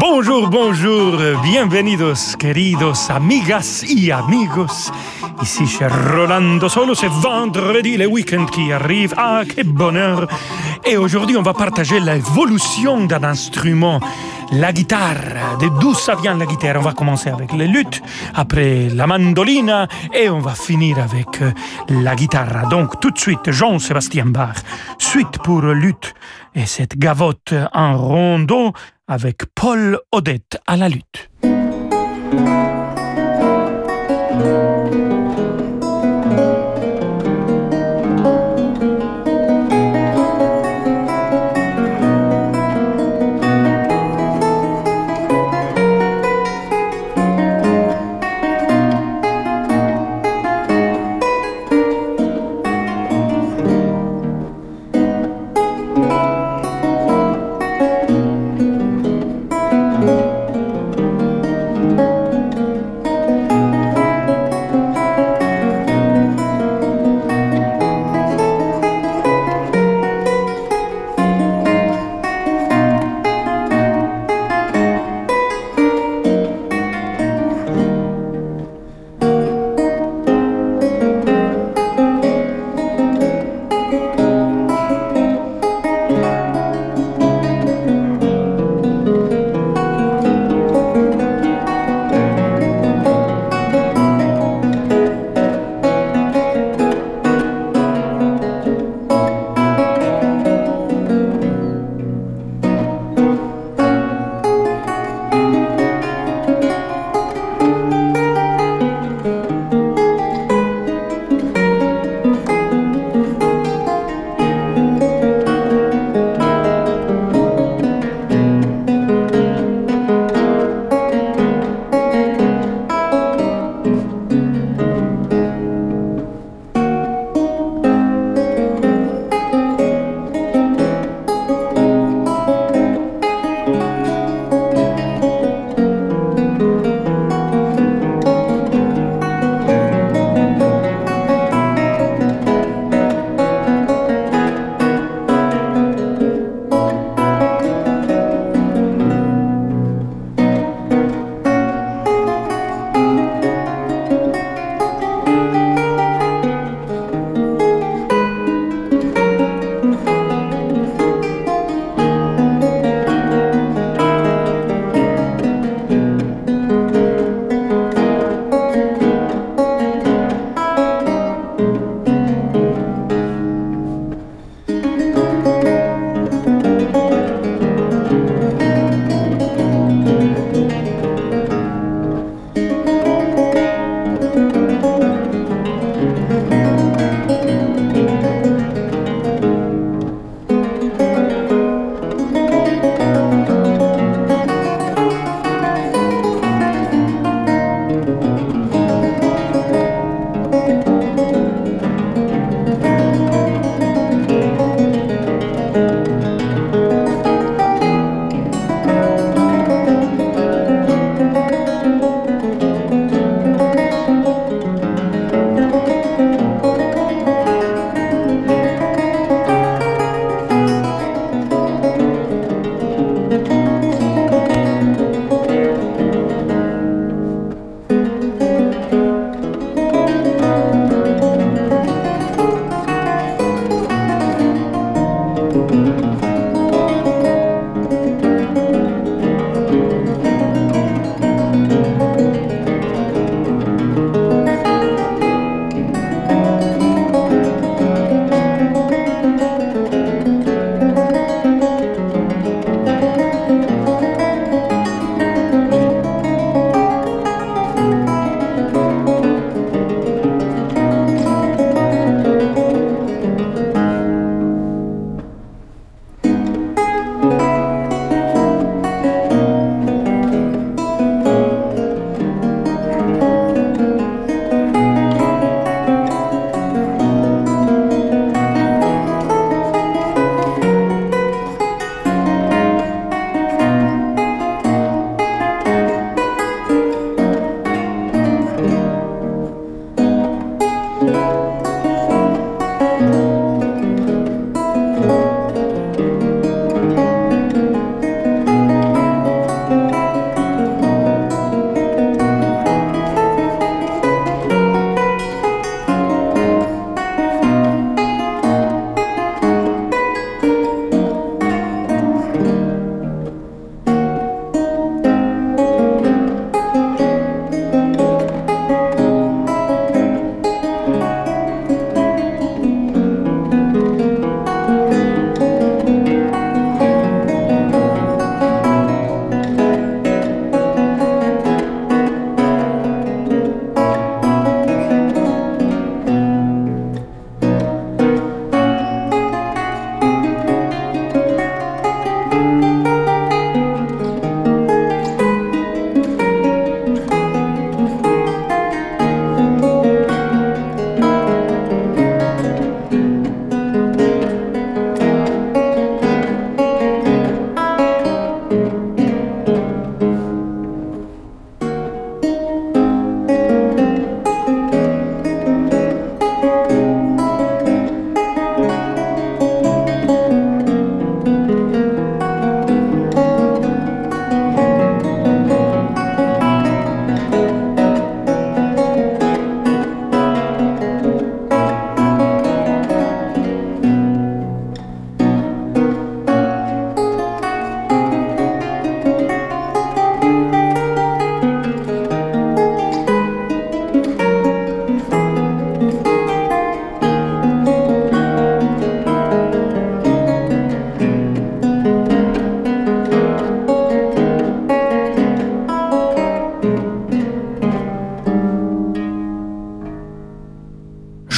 Bonjour, bonjour, bienvenidos, queridos amigas y amigos. Ici chez Rolando Solo, c'est vendredi, le week-end qui arrive. Ah, quel bonheur! Et aujourd'hui, on va partager l'évolution d'un instrument, la guitare. De d'où ça vient la guitare? On va commencer avec les luttes, après la mandolina, et on va finir avec euh, la guitare. Donc, tout de suite, Jean-Sébastien Bach, suite pour lutte, et cette gavotte en rondeau avec Paul Odette à la lutte.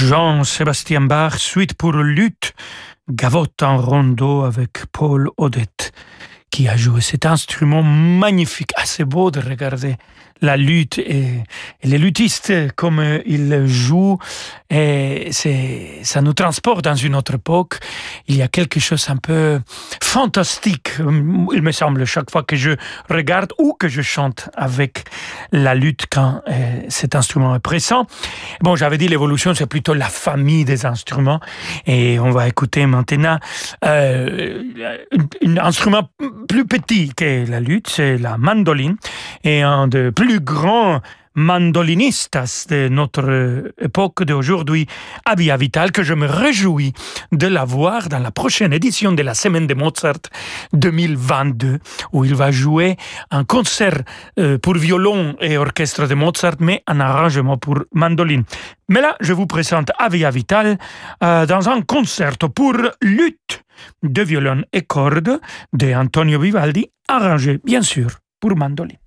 Johann Sébastien Bach, suite pour lutte, gavotte en rondeau avec Paul Odette, qui a joué cet instrument magnifique. assez beau de regarder la lutte et, les luthistes, comme ils jouent, et ça nous transporte dans une autre époque. Il y a quelque chose un peu fantastique, il me semble, chaque fois que je regarde ou que je chante avec la lutte quand euh, cet instrument est présent. Bon, j'avais dit l'évolution, c'est plutôt la famille des instruments. Et on va écouter maintenant euh, un instrument plus petit que la lutte, c'est la mandoline. Et un de plus grands mandolinistas de notre époque d'aujourd'hui, Avia Vital, que je me réjouis de la voir dans la prochaine édition de la Semaine de Mozart 2022, où il va jouer un concert euh, pour violon et orchestre de Mozart, mais un arrangement pour mandoline. Mais là, je vous présente Avia Vital euh, dans un concert pour lutte de violon et cordes de Antonio Vivaldi, arrangé bien sûr pour mandoline.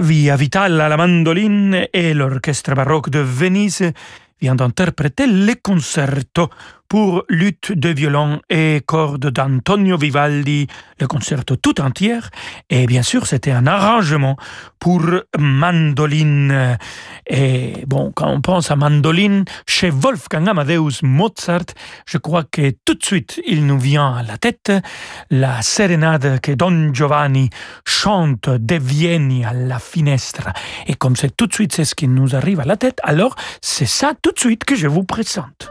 Avi Vital à la mandoline et l'orchestre baroque de Venise vient d'interpréter le concerto pour lutte de violon et cordes d'Antonio Vivaldi, le concerto tout entier. Et bien sûr, c'était un arrangement pour mandoline. Et bon, quand on pense à mandoline, chez Wolfgang Amadeus Mozart, je crois que tout de suite, il nous vient à la tête la sérénade que Don Giovanni chante de Vienne à la finestra. Et comme c'est tout de suite, c'est ce qui nous arrive à la tête, alors c'est ça tout de suite que je vous présente.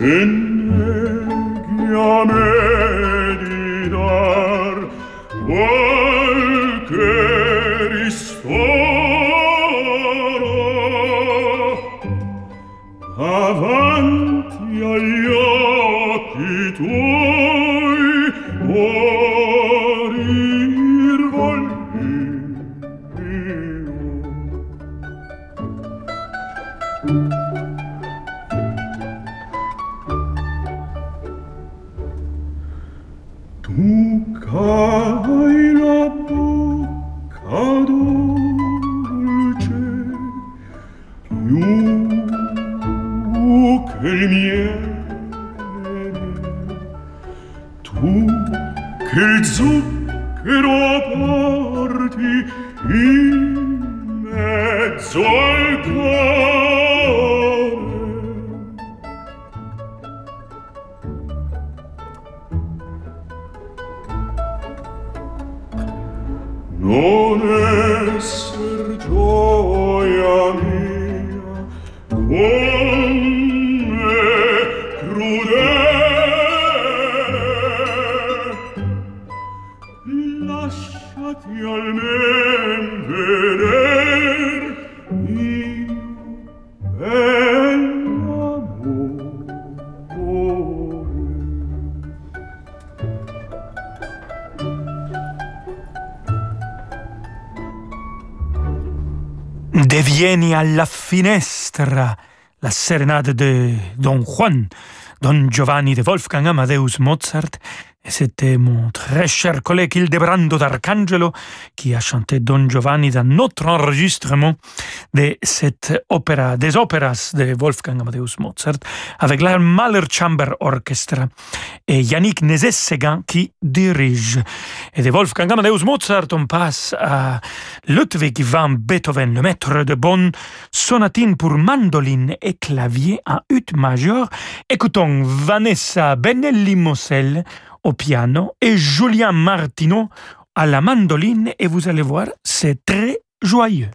in il zucchero porti in mezzo al cuore. Alla finestra la serenade de Don Juan, Don Giovanni de Wolfgang Amadeus Mozart, c'était mon très cher collègue Hildebrando d'Arcangelo qui a chanté Don Giovanni dans notre enregistrement de cette opéra, des opéras de Wolfgang Amadeus Mozart, avec la Mahler Chamber Orchestra et Yannick Nézet-Séguin qui dirige. Et de Wolfgang Amadeus Mozart, on passe à Ludwig van Beethoven, le maître de Bonn, sonatine pour mandoline et clavier en ut majeur. Écoutons Vanessa Benelli-Moselle au piano et Julien Martino à la mandoline et vous allez voir, c'est très joyeux.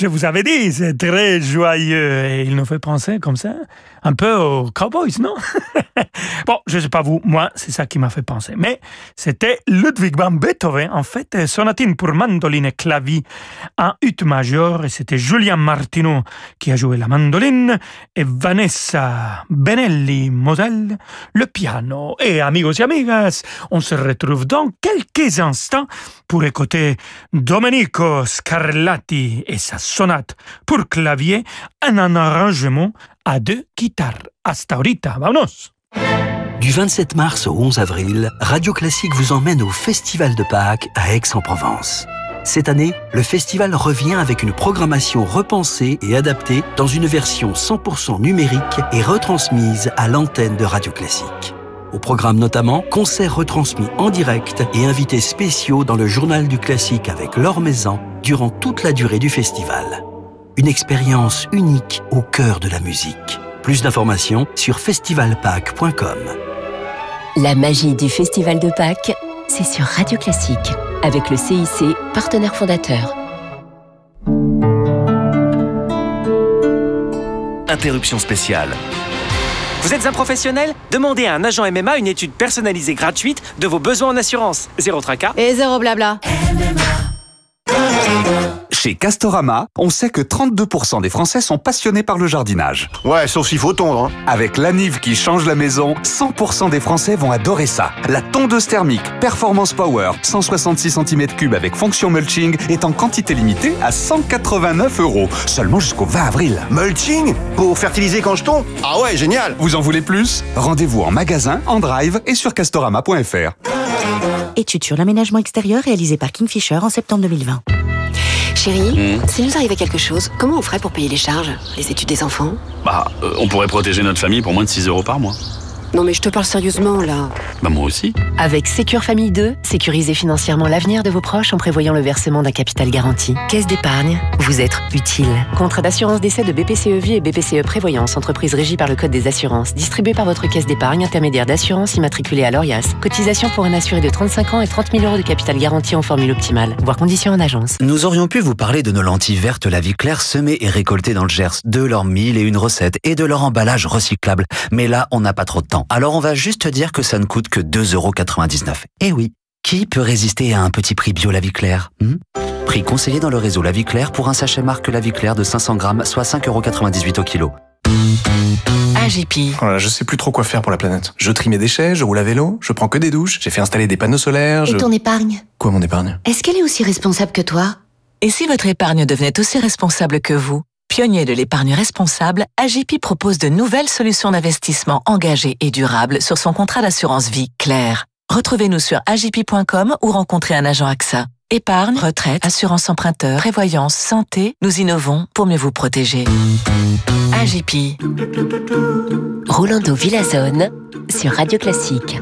Je vous avais dit, c'est très joyeux. Et il nous fait penser comme ça un peu aux Cowboys, non? Bon, je sais pas vous, moi, c'est ça qui m'a fait penser. Mais c'était Ludwig van Beethoven, en fait, sonatine pour mandoline et clavier en ut majeur, et c'était Julien Martino qui a joué la mandoline, et Vanessa Benelli Moselle, le piano. Et amigos et amigas, on se retrouve dans quelques instants pour écouter Domenico Scarlatti et sa sonate pour clavier en un arrangement à deux guitares. Hasta ahorita, vámonos! Du 27 mars au 11 avril, Radio Classique vous emmène au Festival de Pâques à Aix-en-Provence. Cette année, le festival revient avec une programmation repensée et adaptée dans une version 100% numérique et retransmise à l'antenne de Radio Classique. Au programme notamment, concerts retransmis en direct et invités spéciaux dans le journal du classique avec Laure Maison durant toute la durée du festival. Une expérience unique au cœur de la musique. Plus d'informations sur festivalpac.com. La magie du Festival de Pâques, c'est sur Radio Classique, avec le CIC, partenaire fondateur. Interruption spéciale. Vous êtes un professionnel? Demandez à un agent MMA une étude personnalisée gratuite de vos besoins en assurance. Zéro tracas. Et zéro blabla. Chez Castorama, on sait que 32% des Français sont passionnés par le jardinage. Ouais, sauf s'il faut tondre. Hein. Avec l'anive qui change la maison, 100% des Français vont adorer ça. La tondeuse thermique Performance Power, 166 cm3 avec fonction mulching, est en quantité limitée à 189 euros. Seulement jusqu'au 20 avril. Mulching? Pour fertiliser quand je tombe Ah ouais, génial Vous en voulez plus? Rendez-vous en magasin, en drive et sur castorama.fr. Étude sur l'aménagement extérieur réalisée par Kingfisher en septembre 2020. Chérie, mmh. s'il nous arrivait quelque chose, comment on ferait pour payer les charges Les études des enfants? Bah, euh, on pourrait protéger notre famille pour moins de 6 euros par mois. Non mais je te parle sérieusement là. Bah moi aussi. Avec Sécure Famille 2, sécurisez financièrement l'avenir de vos proches en prévoyant le versement d'un capital garanti. Caisse d'épargne, vous êtes utile. Contrat d'assurance d'essai de BPCE Vie et BPCE Prévoyance, entreprise régie par le Code des assurances, distribué par votre caisse d'épargne intermédiaire d'assurance immatriculée à l'ORIAS. Cotisation pour un assuré de 35 ans et 30 000 euros de capital garanti en formule optimale, voire conditions en agence. Nous aurions pu vous parler de nos lentilles vertes La Vie Claire semées et récoltées dans le Gers, de leurs mille et une recettes et de leur emballage recyclable. Mais là, on n'a pas trop de temps. Alors on va juste dire que ça ne coûte que 2,99€. Eh oui, qui peut résister à un petit prix bio La Vie Claire hmm? Prix conseillé dans le réseau La Vie Claire pour un sachet marque La Vie Claire de 500 grammes, soit 5,98€ au kilo. AGP. Oh je sais plus trop quoi faire pour la planète. Je trie mes déchets, je roule à vélo, je prends que des douches, j'ai fait installer des panneaux solaires. Et ton épargne? Quoi mon épargne? Est-ce qu'elle est aussi responsable que toi? Et si votre épargne devenait aussi responsable que vous? Pionnier de l'épargne responsable, Agipi propose de nouvelles solutions d'investissement engagées et durables sur son contrat d'assurance vie clair. Retrouvez-nous sur agipi.com ou rencontrez un agent AXA. Épargne, retraite, assurance emprunteur, prévoyance, santé, nous innovons pour mieux vous protéger. Agipi. Rolando Villazone sur Radio Classique.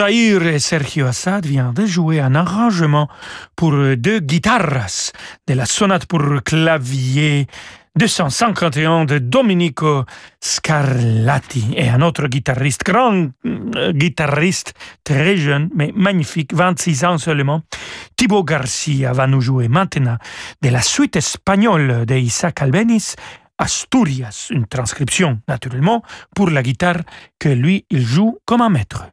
Odair et Sergio Assad viennent de jouer un arrangement pour deux guitares de la sonate pour clavier 251 de Domenico Scarlatti et un autre guitariste, grand euh, guitariste, très jeune, mais magnifique, 26 ans seulement. Thibaut Garcia va nous jouer maintenant de la suite espagnole de Isaac Albeniz, Asturias, une transcription naturellement pour la guitare que lui il joue comme un maître.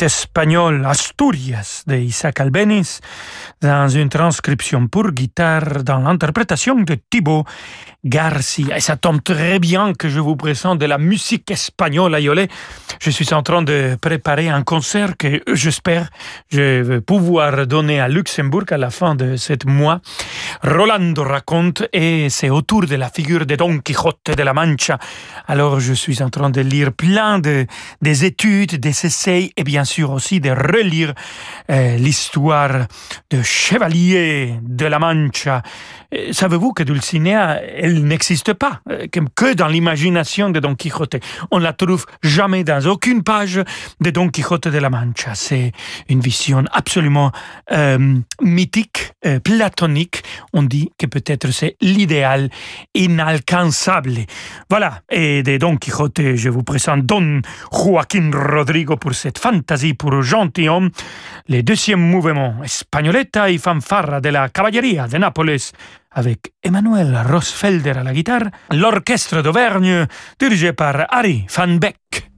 Suite espagnole Asturias de Isaac Albeniz dans une transcription pour guitare dans l'interprétation de Thibaut Garcia. Et ça tombe très bien que je vous présente de la musique espagnole à Yolé. Je suis en train de préparer un concert que j'espère je vais pouvoir donner à Luxembourg à la fin de ce mois. Rolando raconte et c'est autour de la figure de Don Quixote de la Mancha. Alors je suis en train de lire plein de des études, des essais et bien sûr aussi de relire euh, l'histoire de Chevalier de la Mancha. Savez-vous que Dulcinea, n'existe pas, euh, que dans l'imagination de Don Quixote. On la trouve jamais dans aucune page de Don Quixote de la Mancha. C'est une vision absolument euh, mythique, euh, platonique. On dit que peut-être c'est l'idéal inalcançable. Voilà. Et de Don Quixote, je vous présente Don Joaquín Rodrigo pour cette fantaisie pour gentilhomme. Le deuxième mouvement, Espagnoletta y fanfarra de la caballeria de Nápoles avec Emmanuel Rosfelder à la guitare, l'orchestre d'Auvergne dirigé par Harry Van Beck.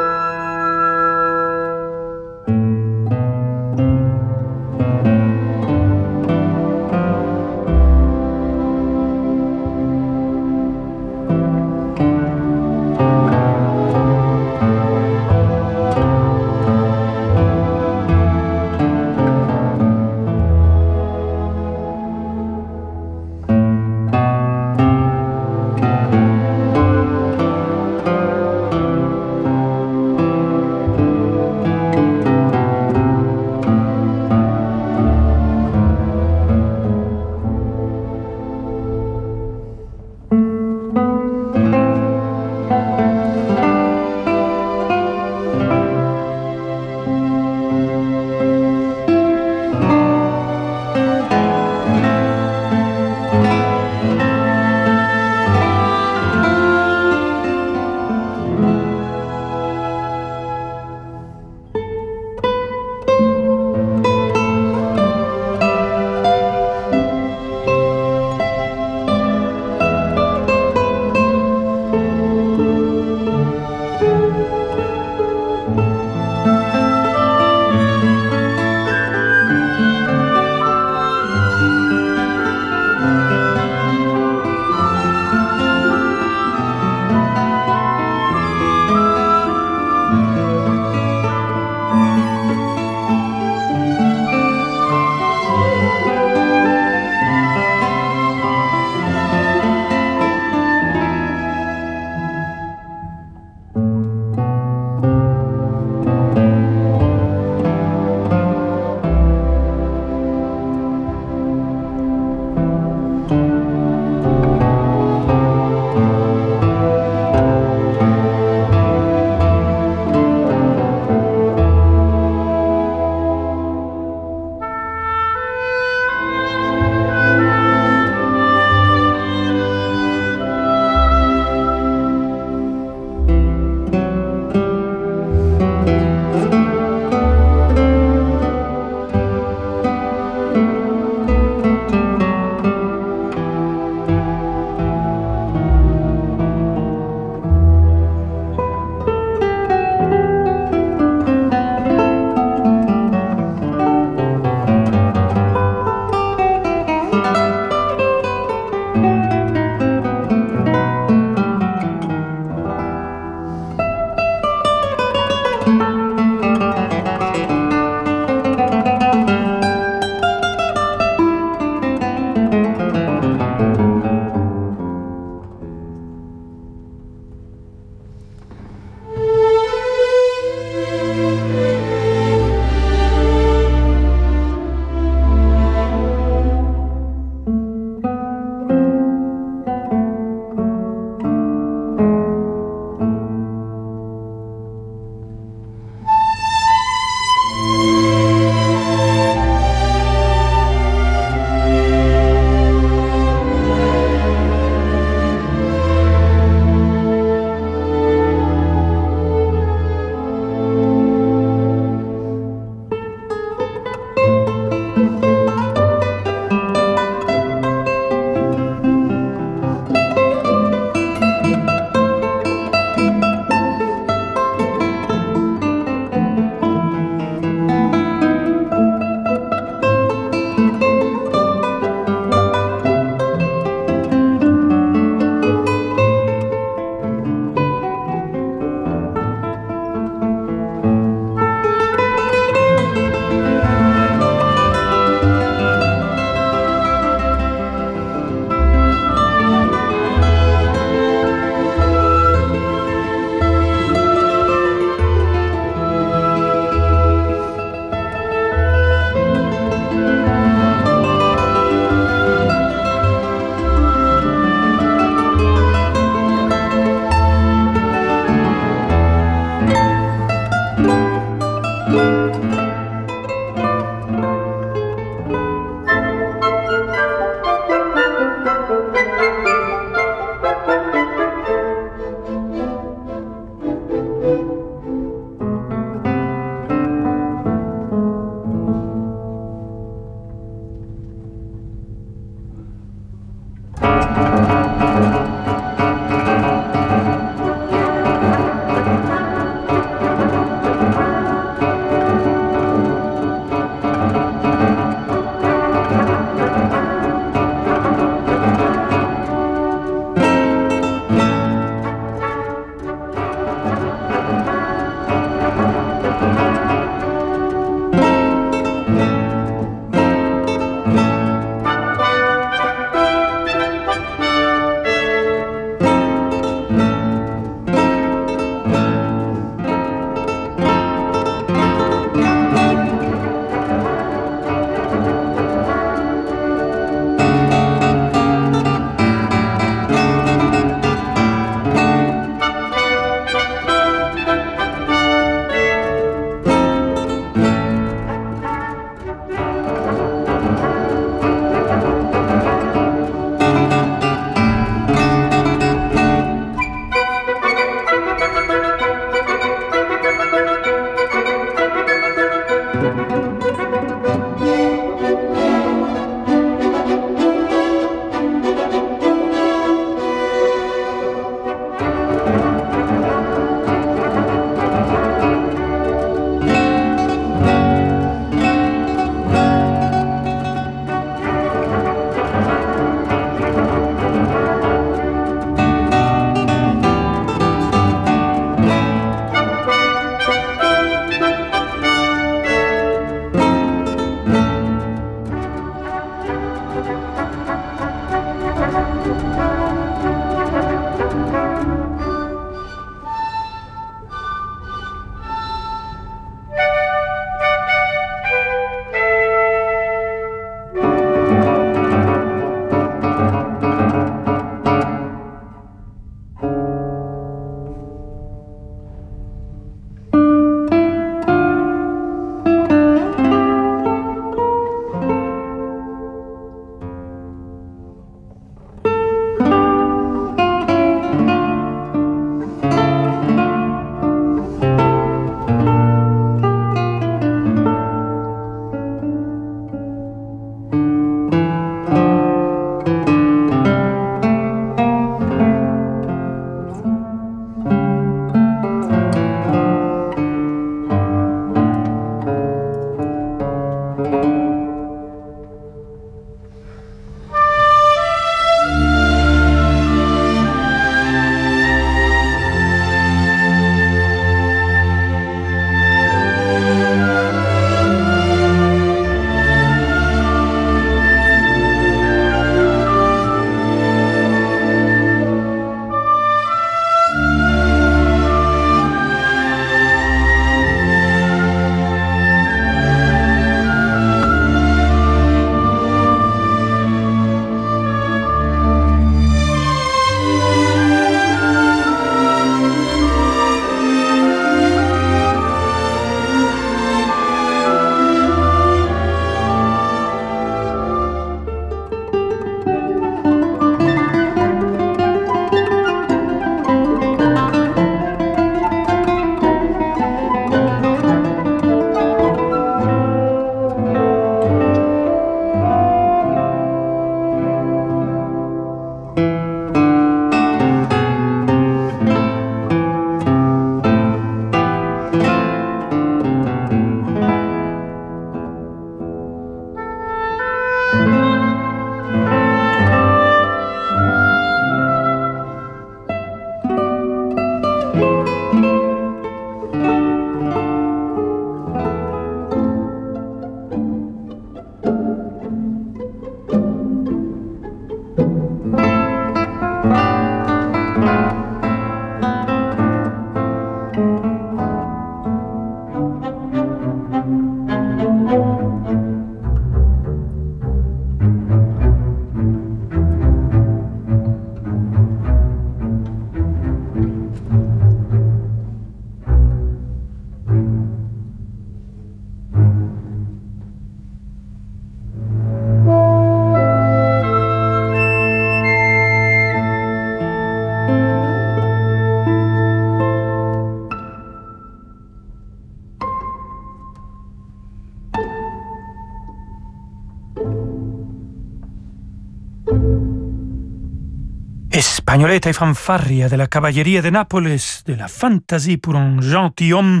Espagnoletta e fanfarria de la caballeria de Nápoles, de la fantasie pour un gentilhomme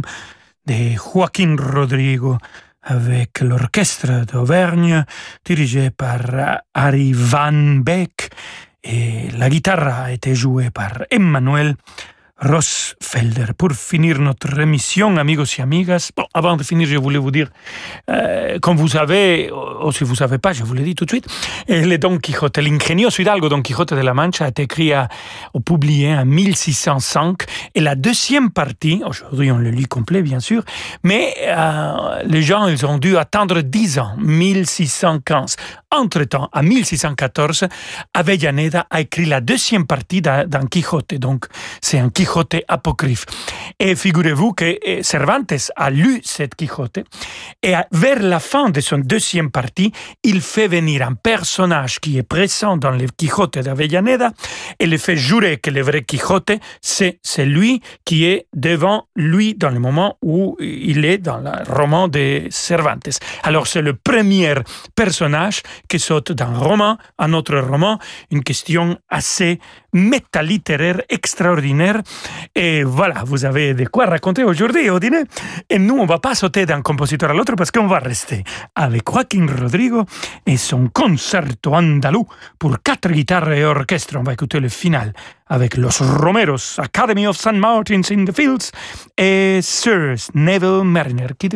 de Joaquín Rodrigo, avec l'orchestre d'Auvergne dirigé par Harry Van Beek et la guitare a été jouée par Emmanuel Rossfelder. Pour finir notre émission, amigos et amigas, avant de finir, je voulais vous dire, euh, comme vous savez, ou si vous ne savez pas, je vous l'ai dit tout de suite, le Don Quixote, l'ingenioso Hidalgo Don Quixote de la Mancha a été écrit ou publié en 1605, et la deuxième partie, aujourd'hui on le lit complet bien sûr, mais euh, les gens, ils ont dû attendre 10 ans, 1615. Entre-temps, en 1614, Avellaneda a écrit la deuxième partie d'un Quixote, donc c'est un Quixote Quijote apocryphe. Et figurez-vous que eh, Cervantes a lu cette Quijote et vers la fin de son deuxième partie, il fait venir un personnage qui est présent dans le Quijote d'Avellaneda et le fait jurer que le vrai Quijote, c'est celui qui est devant lui dans le moment où il est dans le roman de Cervantes. Alors c'est le premier personnage qui saute d'un roman à un autre roman, une question assez métalittéraire extraordinaire et voilà, vous avez de quoi raconter aujourd'hui au dîner. Et nous, on va pas sauter d'un compositeur à l'autre parce qu'on va rester avec Joaquín Rodrigo et son concerto andalou pour quatre guitares et orchestre. On va écouter le final avec Los Romeros, Academy of St. Martins in the Fields et Sir Neville Mariner qui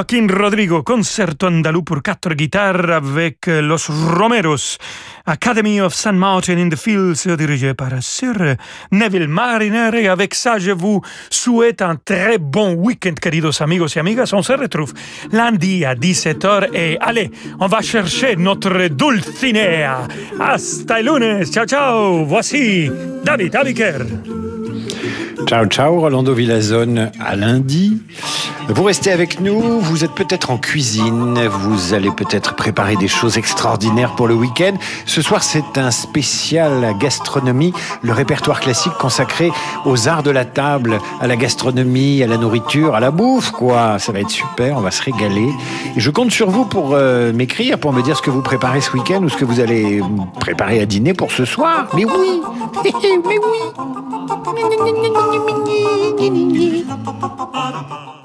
Joaquín Rodrigo, concerto andalou pour quatre guitares avec Los Romeros, Academy of San Martin in the Fields, dirigé par Sir Neville Mariner. Et avec ça, je vous souhaite un très bon week-end, queridos amigos et amigas. On se retrouve lundi à 17h et allez, on va chercher notre Dulcinea. Hasta el lunes. Ciao, ciao. Voici David Abiker. Ciao, ciao, Rolando Villazone, à lundi. Vous restez avec nous, vous êtes peut-être en cuisine, vous allez peut-être préparer des choses extraordinaires pour le week-end. Ce soir, c'est un spécial gastronomie, le répertoire classique consacré aux arts de la table, à la gastronomie, à la nourriture, à la bouffe, quoi. Ça va être super, on va se régaler. Je compte sur vous pour euh, m'écrire, pour me dire ce que vous préparez ce week-end ou ce que vous allez préparer à dîner pour ce soir. Mais oui, mais oui. mingy, mingy, mingy.